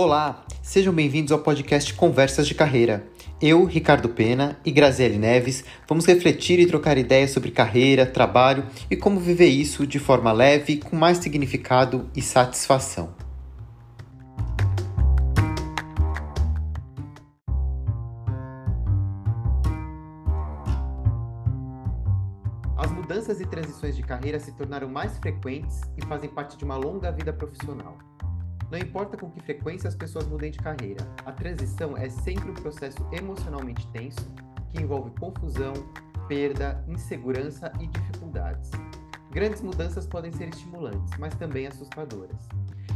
Olá, sejam bem-vindos ao podcast Conversas de Carreira. Eu, Ricardo Pena e Graziele Neves vamos refletir e trocar ideias sobre carreira, trabalho e como viver isso de forma leve, com mais significado e satisfação. As mudanças e transições de carreira se tornaram mais frequentes e fazem parte de uma longa vida profissional. Não importa com que frequência as pessoas mudem de carreira, a transição é sempre um processo emocionalmente tenso que envolve confusão, perda, insegurança e dificuldades. Grandes mudanças podem ser estimulantes, mas também assustadoras.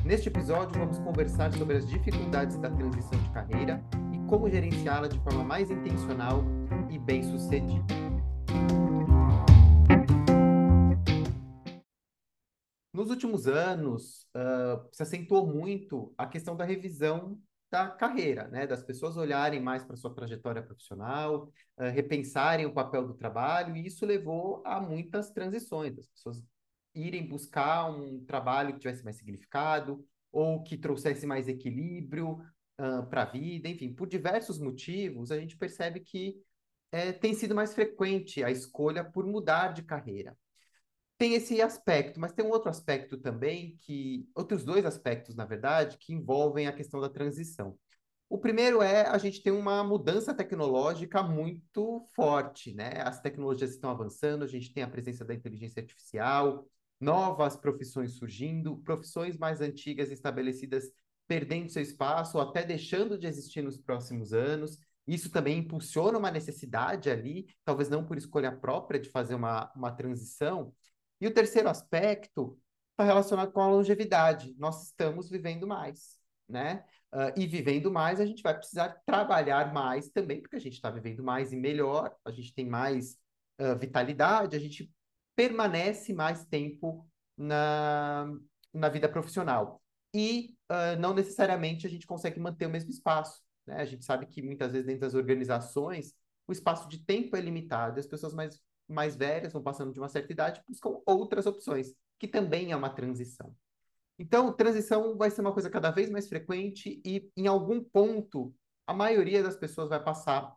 Neste episódio, vamos conversar sobre as dificuldades da transição de carreira e como gerenciá-la de forma mais intencional e bem-sucedida. Nos últimos anos, uh, se acentuou muito a questão da revisão da carreira, né? das pessoas olharem mais para sua trajetória profissional, uh, repensarem o papel do trabalho, e isso levou a muitas transições, as pessoas irem buscar um trabalho que tivesse mais significado, ou que trouxesse mais equilíbrio uh, para a vida, enfim, por diversos motivos, a gente percebe que é, tem sido mais frequente a escolha por mudar de carreira tem esse aspecto, mas tem um outro aspecto também que, outros dois aspectos, na verdade, que envolvem a questão da transição. O primeiro é a gente tem uma mudança tecnológica muito forte, né? As tecnologias estão avançando, a gente tem a presença da inteligência artificial, novas profissões surgindo, profissões mais antigas estabelecidas perdendo seu espaço ou até deixando de existir nos próximos anos. Isso também impulsiona uma necessidade ali, talvez não por escolha própria de fazer uma, uma transição, e o terceiro aspecto está relacionado com a longevidade. Nós estamos vivendo mais, né? Uh, e vivendo mais, a gente vai precisar trabalhar mais também, porque a gente está vivendo mais e melhor, a gente tem mais uh, vitalidade, a gente permanece mais tempo na, na vida profissional. E uh, não necessariamente a gente consegue manter o mesmo espaço. Né? A gente sabe que muitas vezes dentro das organizações o espaço de tempo é limitado, as pessoas mais mais velhas, vão passando de uma certa idade, buscam outras opções, que também é uma transição. Então, transição vai ser uma coisa cada vez mais frequente e, em algum ponto, a maioria das pessoas vai passar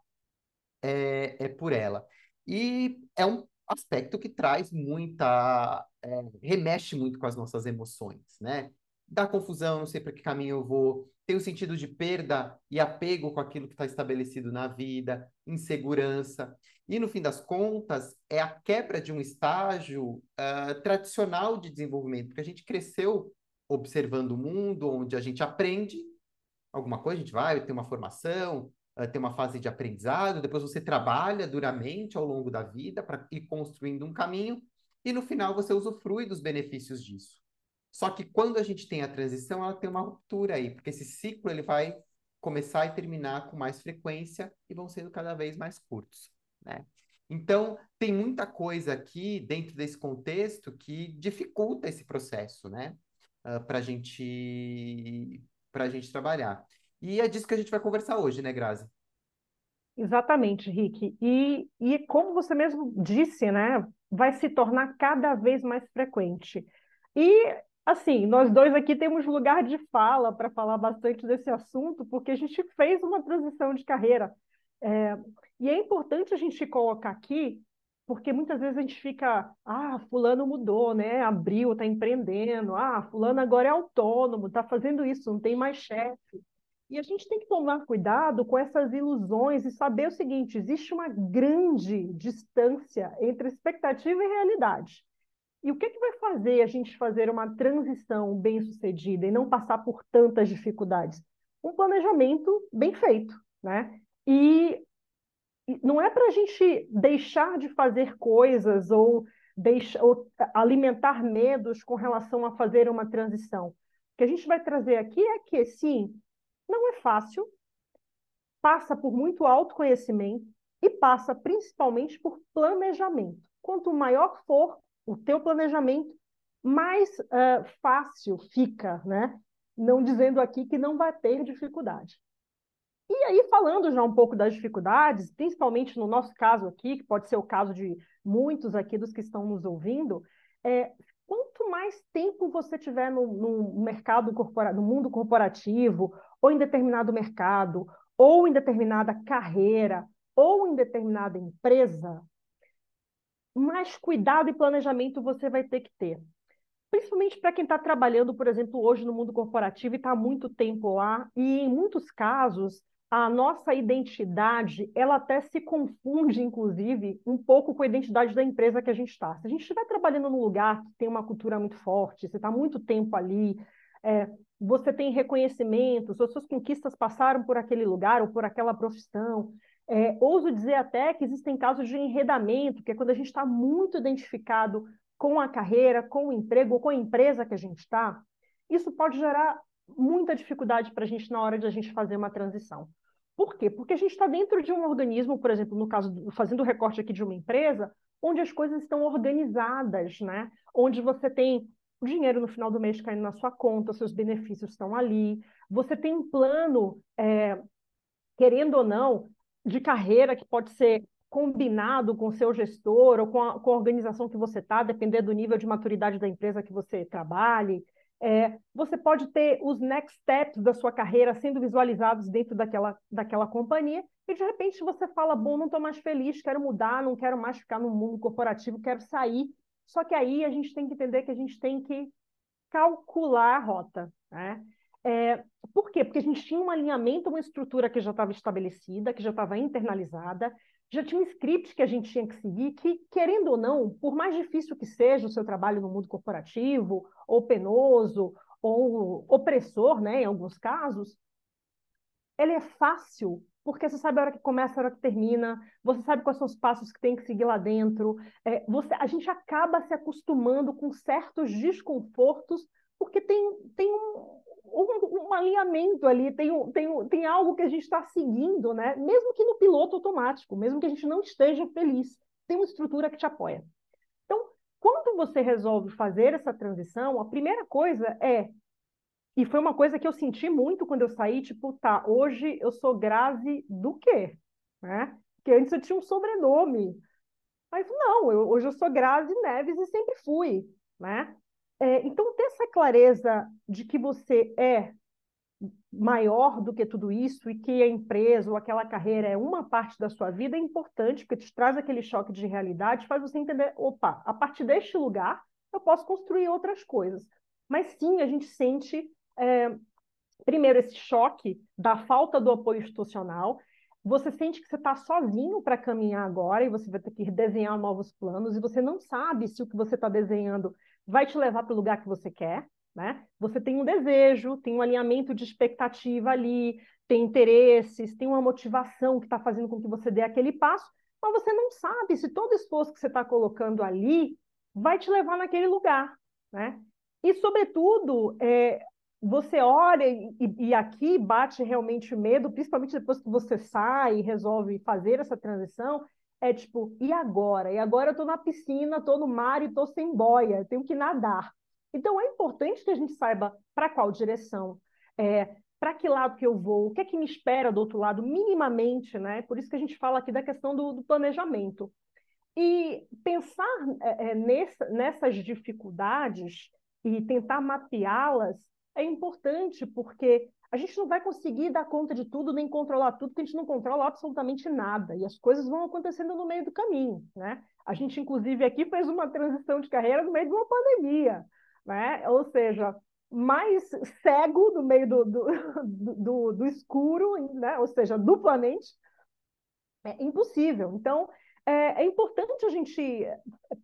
é, é por ela. E é um aspecto que traz muita. É, remexe muito com as nossas emoções, né? Dá confusão, não sei para que caminho eu vou, tem o sentido de perda e apego com aquilo que está estabelecido na vida, insegurança. E, no fim das contas, é a quebra de um estágio uh, tradicional de desenvolvimento, porque a gente cresceu observando o mundo, onde a gente aprende alguma coisa, a gente vai ter uma formação, uh, tem uma fase de aprendizado, depois você trabalha duramente ao longo da vida para ir construindo um caminho, e no final você usufrui dos benefícios disso. Só que quando a gente tem a transição, ela tem uma ruptura aí, porque esse ciclo ele vai começar e terminar com mais frequência e vão sendo cada vez mais curtos, né? Então, tem muita coisa aqui dentro desse contexto que dificulta esse processo, né? Uh, para gente, a gente trabalhar. E é disso que a gente vai conversar hoje, né, Grazi? Exatamente, Rick. E, e como você mesmo disse, né, vai se tornar cada vez mais frequente. E Assim, nós dois aqui temos lugar de fala para falar bastante desse assunto, porque a gente fez uma transição de carreira. É, e é importante a gente colocar aqui, porque muitas vezes a gente fica, ah, fulano mudou, né? Abriu, está empreendendo, ah, fulano agora é autônomo, está fazendo isso, não tem mais chefe. E a gente tem que tomar cuidado com essas ilusões e saber o seguinte: existe uma grande distância entre expectativa e realidade. E o que, que vai fazer a gente fazer uma transição bem sucedida e não passar por tantas dificuldades? Um planejamento bem feito, né? E não é para a gente deixar de fazer coisas ou, deixar, ou alimentar medos com relação a fazer uma transição. O que a gente vai trazer aqui é que, sim, não é fácil, passa por muito autoconhecimento e passa principalmente por planejamento. Quanto maior for o teu planejamento, mais uh, fácil fica, né? Não dizendo aqui que não vai ter dificuldade. E aí, falando já um pouco das dificuldades, principalmente no nosso caso aqui, que pode ser o caso de muitos aqui dos que estão nos ouvindo, é, quanto mais tempo você tiver no, no mercado corporativo, no mundo corporativo, ou em determinado mercado, ou em determinada carreira, ou em determinada empresa, mais cuidado e planejamento você vai ter que ter. Principalmente para quem está trabalhando, por exemplo, hoje no mundo corporativo e está há muito tempo lá, e em muitos casos a nossa identidade, ela até se confunde, inclusive, um pouco com a identidade da empresa que a gente está. Se a gente estiver trabalhando num lugar que tem uma cultura muito forte, você está muito tempo ali, é, você tem reconhecimentos, as suas conquistas passaram por aquele lugar ou por aquela profissão. É, ouso dizer até que existem casos de enredamento, que é quando a gente está muito identificado com a carreira, com o emprego ou com a empresa que a gente está. Isso pode gerar muita dificuldade para a gente na hora de a gente fazer uma transição. Por quê? Porque a gente está dentro de um organismo, por exemplo, no caso, fazendo o recorte aqui de uma empresa, onde as coisas estão organizadas, né? Onde você tem o dinheiro no final do mês caindo na sua conta, seus benefícios estão ali, você tem um plano, é, querendo ou não, de carreira que pode ser combinado com o seu gestor ou com a, com a organização que você está, dependendo do nível de maturidade da empresa que você trabalhe. É, você pode ter os next steps da sua carreira sendo visualizados dentro daquela, daquela companhia, e de repente você fala: bom, não estou mais feliz, quero mudar, não quero mais ficar no mundo corporativo, quero sair. Só que aí a gente tem que entender que a gente tem que calcular a rota. Né? É, por quê? Porque a gente tinha um alinhamento, uma estrutura que já estava estabelecida, que já estava internalizada, já tinha um script que a gente tinha que seguir, que, querendo ou não, por mais difícil que seja o seu trabalho no mundo corporativo, ou penoso, ou opressor, né, em alguns casos, ele é fácil, porque você sabe a hora que começa, a hora que termina, você sabe quais são os passos que tem que seguir lá dentro, é, você, a gente acaba se acostumando com certos desconfortos, porque tem, tem um, um, um alinhamento ali, tem, tem, tem algo que a gente está seguindo, né? mesmo que no piloto automático, mesmo que a gente não esteja feliz, tem uma estrutura que te apoia. Então, quando você resolve fazer essa transição, a primeira coisa é, e foi uma coisa que eu senti muito quando eu saí, tipo, tá, hoje eu sou Grazi do quê? Né? Porque antes eu tinha um sobrenome. Mas não, eu, hoje eu sou Grazi Neves e sempre fui, né? É, então, ter essa clareza de que você é maior do que tudo isso e que a empresa ou aquela carreira é uma parte da sua vida é importante, porque te traz aquele choque de realidade, faz você entender, opa, a partir deste lugar eu posso construir outras coisas. Mas sim, a gente sente, é, primeiro, esse choque da falta do apoio institucional, você sente que você está sozinho para caminhar agora e você vai ter que desenhar novos planos e você não sabe se o que você está desenhando vai te levar para o lugar que você quer, né? Você tem um desejo, tem um alinhamento de expectativa ali, tem interesses, tem uma motivação que está fazendo com que você dê aquele passo, mas você não sabe se todo esforço que você está colocando ali vai te levar naquele lugar, né? E, sobretudo, é, você olha e, e, aqui bate realmente medo, principalmente depois que você sai e resolve fazer essa transição, é tipo, e agora? E agora eu estou na piscina, estou no mar e estou sem boia, tenho que nadar. Então é importante que a gente saiba para qual direção, é, para que lado que eu vou, o que é que me espera do outro lado, minimamente, né? Por isso que a gente fala aqui da questão do, do planejamento. E pensar é, é nessa, nessas dificuldades e tentar mapeá-las é importante, porque a gente não vai conseguir dar conta de tudo, nem controlar tudo, porque a gente não controla absolutamente nada. E as coisas vão acontecendo no meio do caminho, né? A gente, inclusive, aqui fez uma transição de carreira no meio de uma pandemia, né? Ou seja, mais cego no meio do, do, do, do escuro, né? ou seja, duplamente, é impossível. Então, é, é importante a gente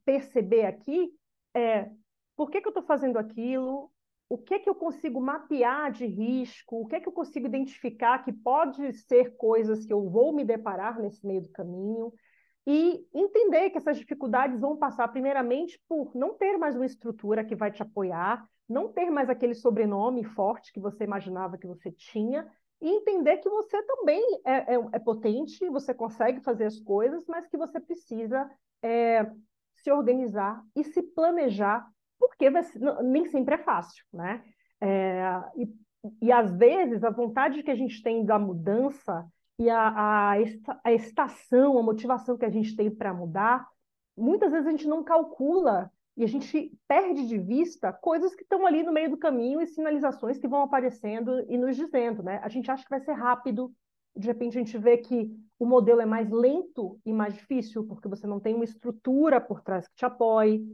perceber aqui é, por que, que eu estou fazendo aquilo, o que, que eu consigo mapear de risco, o que, que eu consigo identificar que pode ser coisas que eu vou me deparar nesse meio do caminho, e entender que essas dificuldades vão passar, primeiramente, por não ter mais uma estrutura que vai te apoiar, não ter mais aquele sobrenome forte que você imaginava que você tinha, e entender que você também é, é, é potente, você consegue fazer as coisas, mas que você precisa é, se organizar e se planejar porque nem sempre é fácil, né? É, e, e às vezes a vontade que a gente tem da mudança e a, a, a estação, a motivação que a gente tem para mudar, muitas vezes a gente não calcula E a gente perde de vista coisas que estão ali no meio do caminho e sinalizações que vão aparecendo e nos dizendo, né? A gente acha que vai ser rápido, de repente a gente vê que o modelo é mais lento e mais difícil, porque você não tem uma estrutura por trás que te apoie.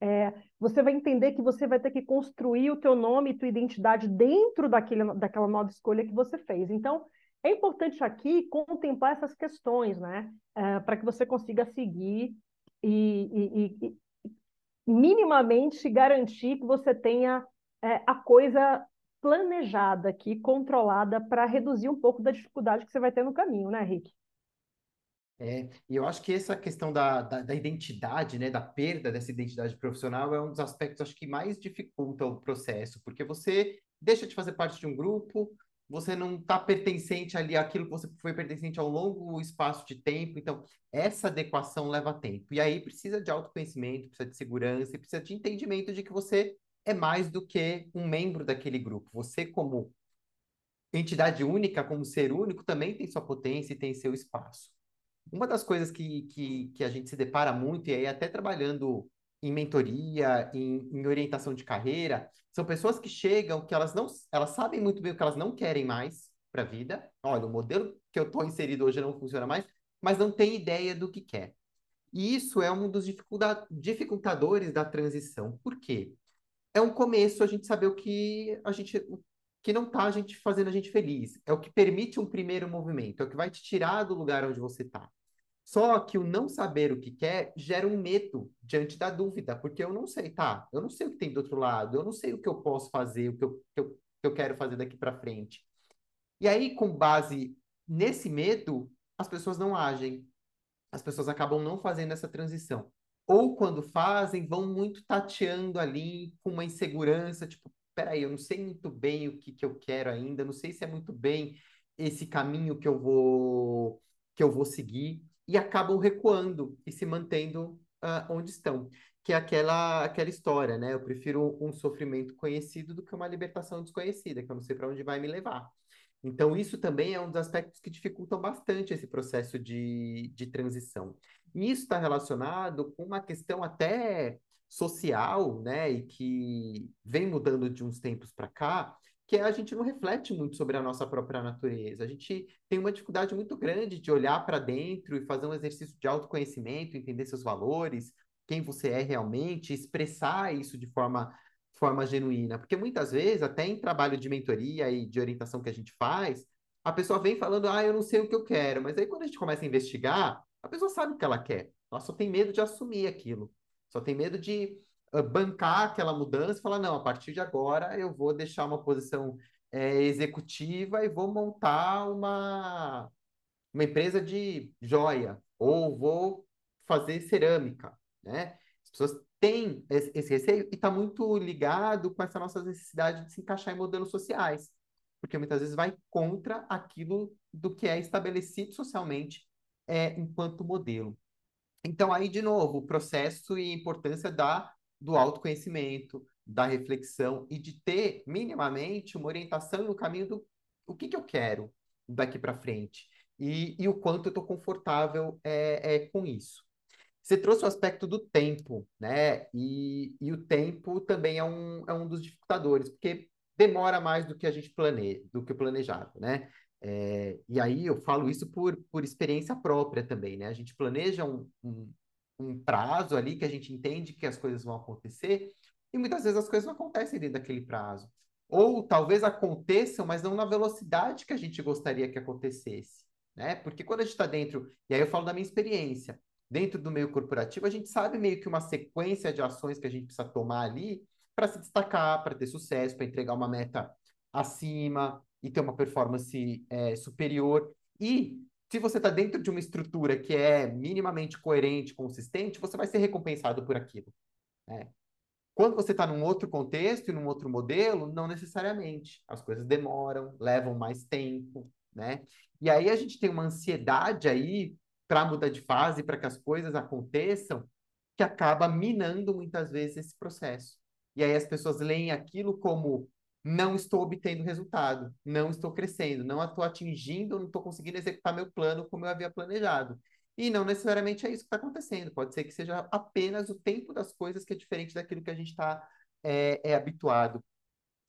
É, você vai entender que você vai ter que construir o teu nome e tua identidade dentro daquele, daquela nova escolha que você fez. Então, é importante aqui contemplar essas questões, né? É, para que você consiga seguir e, e, e, minimamente garantir que você tenha é, a coisa planejada aqui, controlada, para reduzir um pouco da dificuldade que você vai ter no caminho, né, Rick? É, e eu acho que essa questão da, da, da, identidade, né, da perda dessa identidade profissional é um dos aspectos, acho que mais dificulta o processo, porque você deixa de fazer parte de um grupo, você não está pertencente ali àquilo que você foi pertencente ao longo espaço de tempo. Então, essa adequação leva tempo. E aí precisa de autoconhecimento, precisa de segurança e precisa de entendimento de que você é mais do que um membro daquele grupo. Você, como entidade única, como ser único, também tem sua potência e tem seu espaço. Uma das coisas que, que, que a gente se depara muito, e aí até trabalhando em mentoria, em, em orientação de carreira, são pessoas que chegam, que elas não, elas sabem muito bem o que elas não querem mais para a vida. Olha, o modelo que eu estou inserido hoje não funciona mais, mas não tem ideia do que quer. E isso é um dos dificultadores da transição. Por quê? É um começo a gente saber o que a gente o que não está a gente fazendo a gente feliz. É o que permite um primeiro movimento, é o que vai te tirar do lugar onde você está. Só que o não saber o que quer gera um medo diante da dúvida, porque eu não sei, tá? Eu não sei o que tem do outro lado, eu não sei o que eu posso fazer, o que eu, que eu, que eu quero fazer daqui para frente. E aí, com base nesse medo, as pessoas não agem. As pessoas acabam não fazendo essa transição. Ou quando fazem, vão muito tateando ali com uma insegurança, tipo, peraí, eu não sei muito bem o que, que eu quero ainda, não sei se é muito bem esse caminho que eu vou que eu vou seguir e acabam recuando e se mantendo uh, onde estão. Que é aquela, aquela história, né? Eu prefiro um sofrimento conhecido do que uma libertação desconhecida, que eu não sei para onde vai me levar. Então, isso também é um dos aspectos que dificultam bastante esse processo de, de transição. E isso está relacionado com uma questão até social, né? E que vem mudando de uns tempos para cá, que a gente não reflete muito sobre a nossa própria natureza. A gente tem uma dificuldade muito grande de olhar para dentro e fazer um exercício de autoconhecimento, entender seus valores, quem você é realmente, expressar isso de forma, forma genuína. Porque muitas vezes, até em trabalho de mentoria e de orientação que a gente faz, a pessoa vem falando, ah, eu não sei o que eu quero. Mas aí quando a gente começa a investigar, a pessoa sabe o que ela quer. Ela só tem medo de assumir aquilo. Só tem medo de bancar aquela mudança e falar, não, a partir de agora eu vou deixar uma posição é, executiva e vou montar uma, uma empresa de joia, ou vou fazer cerâmica, né? As pessoas têm esse, esse receio e está muito ligado com essa nossa necessidade de se encaixar em modelos sociais, porque muitas vezes vai contra aquilo do que é estabelecido socialmente é, enquanto modelo. Então, aí, de novo, o processo e a importância da do autoconhecimento, da reflexão e de ter minimamente uma orientação no caminho do o que, que eu quero daqui para frente e, e o quanto eu estou confortável é, é, com isso. Você trouxe o aspecto do tempo, né? E, e o tempo também é um, é um dos dificultadores, porque demora mais do que a gente planeja, do que o planejado, né? É, e aí eu falo isso por, por experiência própria também, né? A gente planeja um, um, um prazo ali que a gente entende que as coisas vão acontecer, e muitas vezes as coisas não acontecem dentro daquele prazo. Ou talvez aconteçam, mas não na velocidade que a gente gostaria que acontecesse. Né? Porque quando a gente está dentro, e aí eu falo da minha experiência, dentro do meio corporativo, a gente sabe meio que uma sequência de ações que a gente precisa tomar ali para se destacar, para ter sucesso, para entregar uma meta acima e ter uma performance é, superior. E se você está dentro de uma estrutura que é minimamente coerente, consistente, você vai ser recompensado por aquilo. Né? Quando você está num outro contexto e num outro modelo, não necessariamente. As coisas demoram, levam mais tempo, né? E aí a gente tem uma ansiedade aí para mudar de fase, para que as coisas aconteçam, que acaba minando muitas vezes esse processo. E aí as pessoas leem aquilo como não estou obtendo resultado, não estou crescendo, não estou atingindo, não estou conseguindo executar meu plano como eu havia planejado. E não necessariamente é isso que está acontecendo. Pode ser que seja apenas o tempo das coisas que é diferente daquilo que a gente está é, é habituado.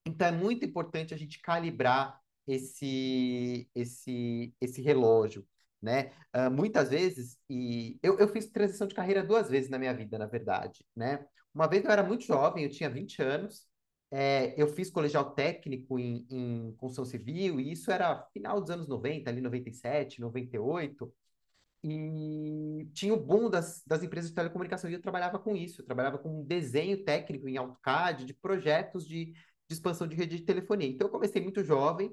Então é muito importante a gente calibrar esse, esse, esse relógio, né? Uh, muitas vezes, e eu, eu fiz transição de carreira duas vezes na minha vida, na verdade, né? Uma vez eu era muito jovem, eu tinha 20 anos, é, eu fiz colegial técnico em, em construção civil, e isso era final dos anos 90, ali 97, 98, e tinha o boom das, das empresas de telecomunicação, e eu trabalhava com isso, eu trabalhava com desenho técnico em AutoCAD, de projetos de, de expansão de rede de telefonia. Então, eu comecei muito jovem,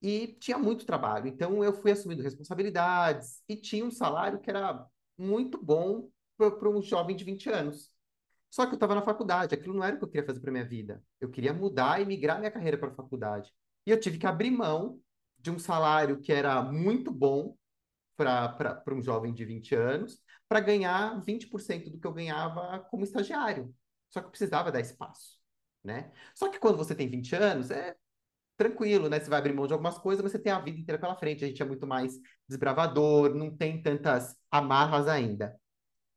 e tinha muito trabalho. Então eu fui assumindo responsabilidades e tinha um salário que era muito bom para um jovem de 20 anos. Só que eu estava na faculdade, aquilo não era o que eu queria fazer para minha vida. Eu queria mudar e migrar minha carreira para a faculdade. E eu tive que abrir mão de um salário que era muito bom para um jovem de 20 anos, para ganhar 20% do que eu ganhava como estagiário. Só que eu precisava dar espaço, né? Só que quando você tem 20 anos, é tranquilo, né? Você vai abrir mão de algumas coisas, mas você tem a vida inteira pela frente. A gente é muito mais desbravador, não tem tantas amarras ainda.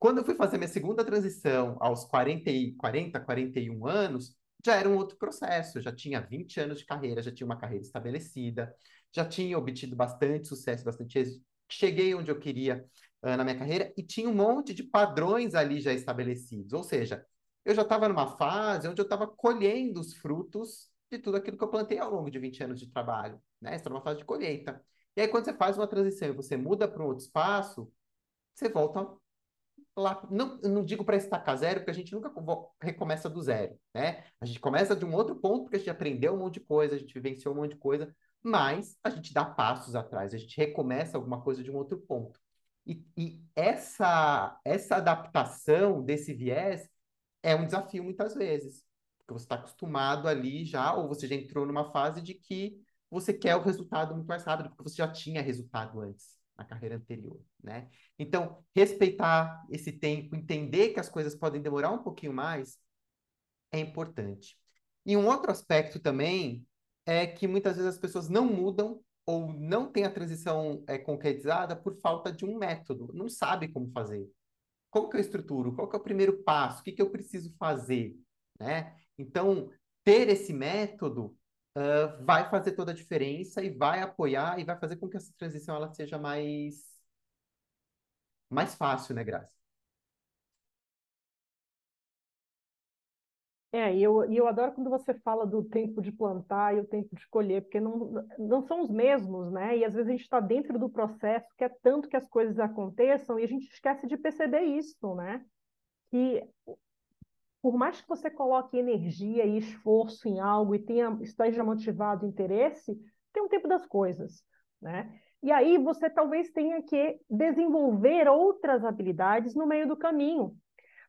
Quando eu fui fazer minha segunda transição aos 40, 40 41 anos, já era um outro processo. Já tinha 20 anos de carreira, já tinha uma carreira estabelecida, já tinha obtido bastante sucesso, bastante êxito. Cheguei onde eu queria uh, na minha carreira e tinha um monte de padrões ali já estabelecidos. Ou seja, eu já estava numa fase onde eu estava colhendo os frutos de tudo aquilo que eu plantei ao longo de 20 anos de trabalho, né? Está numa fase de colheita. E aí, quando você faz uma transição e você muda para um outro espaço, você volta lá. Não, não digo para estacar zero, porque a gente nunca recomeça do zero, né? A gente começa de um outro ponto, porque a gente aprendeu um monte de coisa, a gente vivenciou um monte de coisa, mas a gente dá passos atrás, a gente recomeça alguma coisa de um outro ponto. E, e essa, essa adaptação desse viés é um desafio muitas vezes porque você está acostumado ali já, ou você já entrou numa fase de que você quer o resultado muito mais rápido, porque você já tinha resultado antes, na carreira anterior, né? Então, respeitar esse tempo, entender que as coisas podem demorar um pouquinho mais, é importante. E um outro aspecto também é que muitas vezes as pessoas não mudam ou não têm a transição é, concretizada por falta de um método, não sabe como fazer. Como que eu estruturo? Qual que é o primeiro passo? O que, que eu preciso fazer? Né? Então, ter esse método uh, vai fazer toda a diferença e vai apoiar e vai fazer com que essa transição ela seja mais, mais fácil, né, Graça? É, e eu, eu adoro quando você fala do tempo de plantar e o tempo de colher, porque não, não são os mesmos, né? E às vezes a gente está dentro do processo, quer tanto que as coisas aconteçam e a gente esquece de perceber isso, né? Que por mais que você coloque energia e esforço em algo e tenha, esteja motivado interesse, tem um tempo das coisas, né? E aí você talvez tenha que desenvolver outras habilidades no meio do caminho,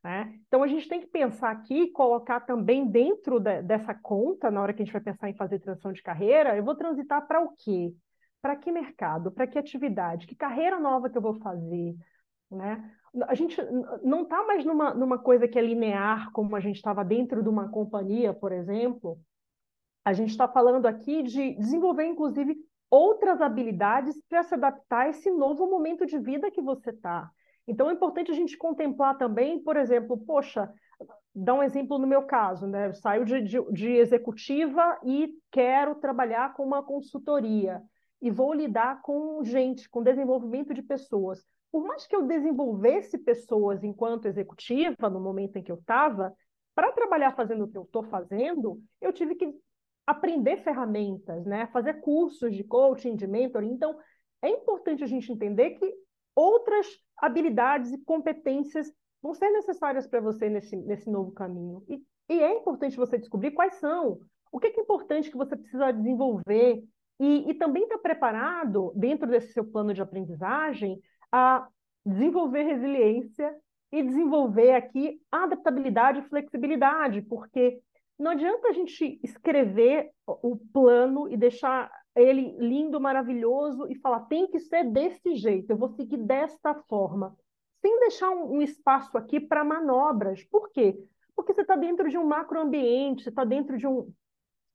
né? Então a gente tem que pensar aqui, colocar também dentro de, dessa conta, na hora que a gente vai pensar em fazer transição de carreira, eu vou transitar para o quê? Para que mercado? Para que atividade? Que carreira nova que eu vou fazer? Né? A gente não está mais numa, numa coisa que é linear, como a gente estava dentro de uma companhia, por exemplo. A gente está falando aqui de desenvolver, inclusive, outras habilidades para se adaptar a esse novo momento de vida que você está. Então, é importante a gente contemplar também, por exemplo, poxa, dar um exemplo no meu caso, né? Eu saio de, de, de executiva e quero trabalhar com uma consultoria e vou lidar com gente, com desenvolvimento de pessoas por mais que eu desenvolvesse pessoas enquanto executiva, no momento em que eu estava, para trabalhar fazendo o que eu estou fazendo, eu tive que aprender ferramentas, né? fazer cursos de coaching, de mentoring. Então, é importante a gente entender que outras habilidades e competências vão ser necessárias para você nesse, nesse novo caminho. E, e, é importante você descobrir quais são. O que é, que é importante que você precisa desenvolver e, e também estar tá preparado, dentro desse seu plano de aprendizagem, a desenvolver resiliência e desenvolver aqui adaptabilidade e flexibilidade, porque não adianta a gente escrever o plano e deixar ele lindo, maravilhoso e falar tem que ser desse jeito, eu vou seguir desta forma, sem deixar um, um espaço aqui para manobras. Por quê? Porque você está dentro de um macroambiente, você está dentro de um,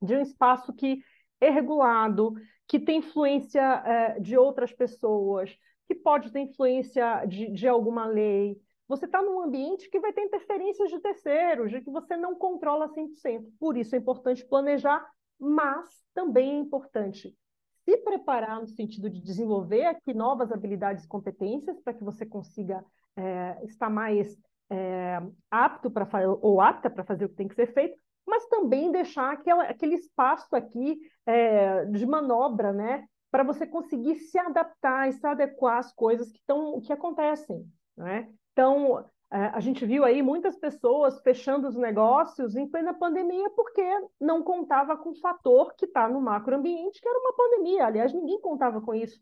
de um espaço que é regulado, que tem influência é, de outras pessoas, que pode ter influência de, de alguma lei. Você está num ambiente que vai ter interferências de terceiros, de que você não controla 100%. Por isso é importante planejar, mas também é importante se preparar no sentido de desenvolver aqui novas habilidades e competências para que você consiga é, estar mais é, apto para ou apta para fazer o que tem que ser feito, mas também deixar aquela, aquele espaço aqui é, de manobra, né, para você conseguir se adaptar e se adequar às coisas que, tão, que acontecem, né? Então, é, a gente viu aí muitas pessoas fechando os negócios em plena pandemia porque não contava com o fator que está no macroambiente, que era uma pandemia. Aliás, ninguém contava com isso.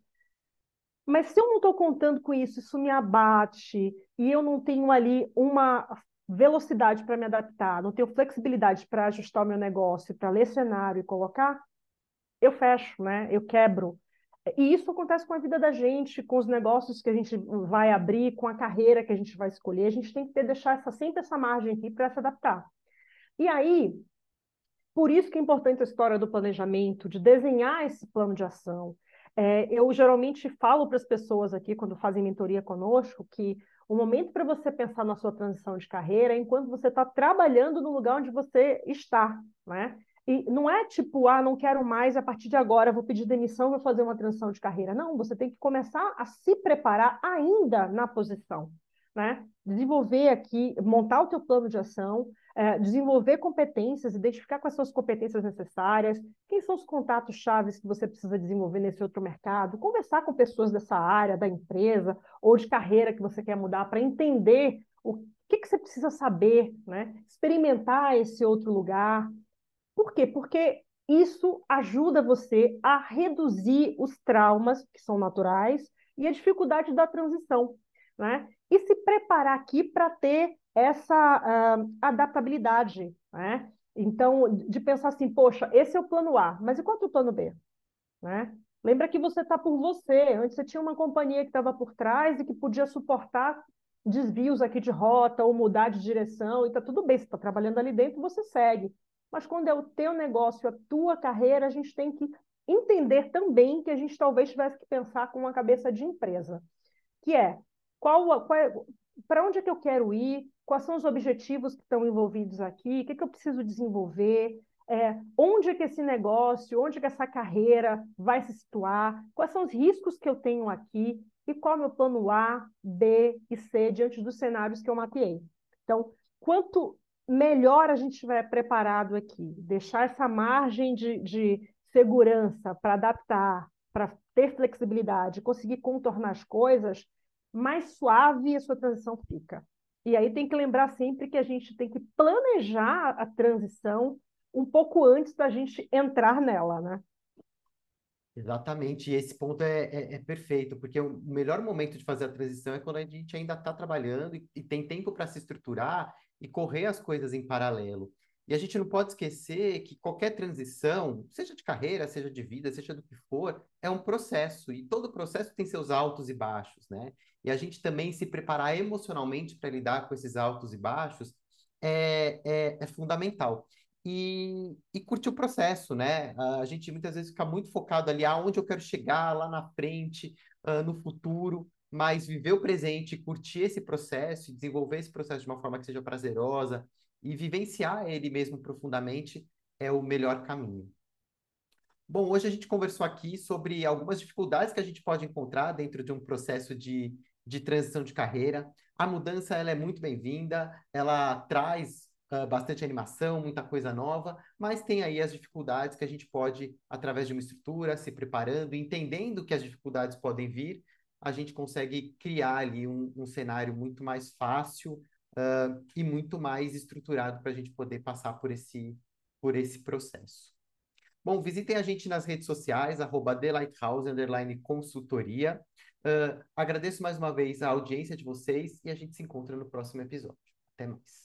Mas se eu não estou contando com isso, isso me abate, e eu não tenho ali uma velocidade para me adaptar, não tenho flexibilidade para ajustar o meu negócio, para ler cenário e colocar, eu fecho, né? Eu quebro. E isso acontece com a vida da gente, com os negócios que a gente vai abrir, com a carreira que a gente vai escolher. A gente tem que ter, deixar essa, sempre essa margem aqui para se adaptar. E aí, por isso que é importante a história do planejamento, de desenhar esse plano de ação. É, eu geralmente falo para as pessoas aqui, quando fazem mentoria conosco, que o momento para você pensar na sua transição de carreira é enquanto você está trabalhando no lugar onde você está, né? E não é tipo, ah, não quero mais, a partir de agora vou pedir demissão, vou fazer uma transição de carreira. Não, você tem que começar a se preparar ainda na posição, né? Desenvolver aqui, montar o teu plano de ação, é, desenvolver competências, identificar quais são as competências necessárias, quem são os contatos chaves que você precisa desenvolver nesse outro mercado, conversar com pessoas dessa área, da empresa ou de carreira que você quer mudar para entender o que, que você precisa saber, né? experimentar esse outro lugar. Por quê? Porque isso ajuda você a reduzir os traumas que são naturais e a dificuldade da transição, né? E se preparar aqui para ter essa uh, adaptabilidade, né? Então, de pensar assim, poxa, esse é o plano A, mas e quanto o plano B? Né? Lembra que você está por você. Antes você tinha uma companhia que estava por trás e que podia suportar desvios aqui de rota ou mudar de direção, e está tudo bem, você está trabalhando ali dentro, você segue. Mas quando é o teu negócio, a tua carreira, a gente tem que entender também que a gente talvez tivesse que pensar com uma cabeça de empresa, que é qual, qual é, para onde é que eu quero ir, quais são os objetivos que estão envolvidos aqui, o que, que eu preciso desenvolver, é, onde é que esse negócio, onde é que essa carreira vai se situar, quais são os riscos que eu tenho aqui e qual é o meu plano A, B e C diante dos cenários que eu mapeei. Então, quanto melhor a gente estiver preparado aqui, deixar essa margem de, de segurança para adaptar, para ter flexibilidade, conseguir contornar as coisas, mais suave a sua transição fica. E aí tem que lembrar sempre que a gente tem que planejar a transição um pouco antes da gente entrar nela, né? Exatamente, e esse ponto é, é, é, perfeito, porque o melhor momento de fazer a transição é quando a gente ainda está trabalhando e, e, tem tempo para se estruturar e correr as coisas em paralelo. E a gente não pode esquecer que qualquer transição, seja de carreira, seja de vida, seja do que for, é um processo, e todo processo tem seus altos e baixos, né? E a gente também se preparar emocionalmente para lidar com esses altos e baixos é, é, é fundamental. E, e, curtir o processo, né? A gente muitas vezes fica muito focado ali aonde eu quero chegar lá na frente, uh, no futuro, mas viver o presente, curtir esse processo, desenvolver esse processo de uma forma que seja prazerosa e vivenciar ele mesmo profundamente é o melhor caminho. Bom, hoje a gente conversou aqui sobre algumas dificuldades que a gente pode encontrar dentro de um processo de, de transição de carreira. A mudança ela é muito bem-vinda, ela traz uh, bastante animação, muita coisa nova, mas tem aí as dificuldades que a gente pode, através de uma estrutura, se preparando, entendendo que as dificuldades podem vir, a gente consegue criar ali um, um cenário muito mais fácil uh, e muito mais estruturado para a gente poder passar por esse, por esse processo. Bom, visitem a gente nas redes sociais, arroba underline consultoria. Uh, agradeço mais uma vez a audiência de vocês e a gente se encontra no próximo episódio. Até mais.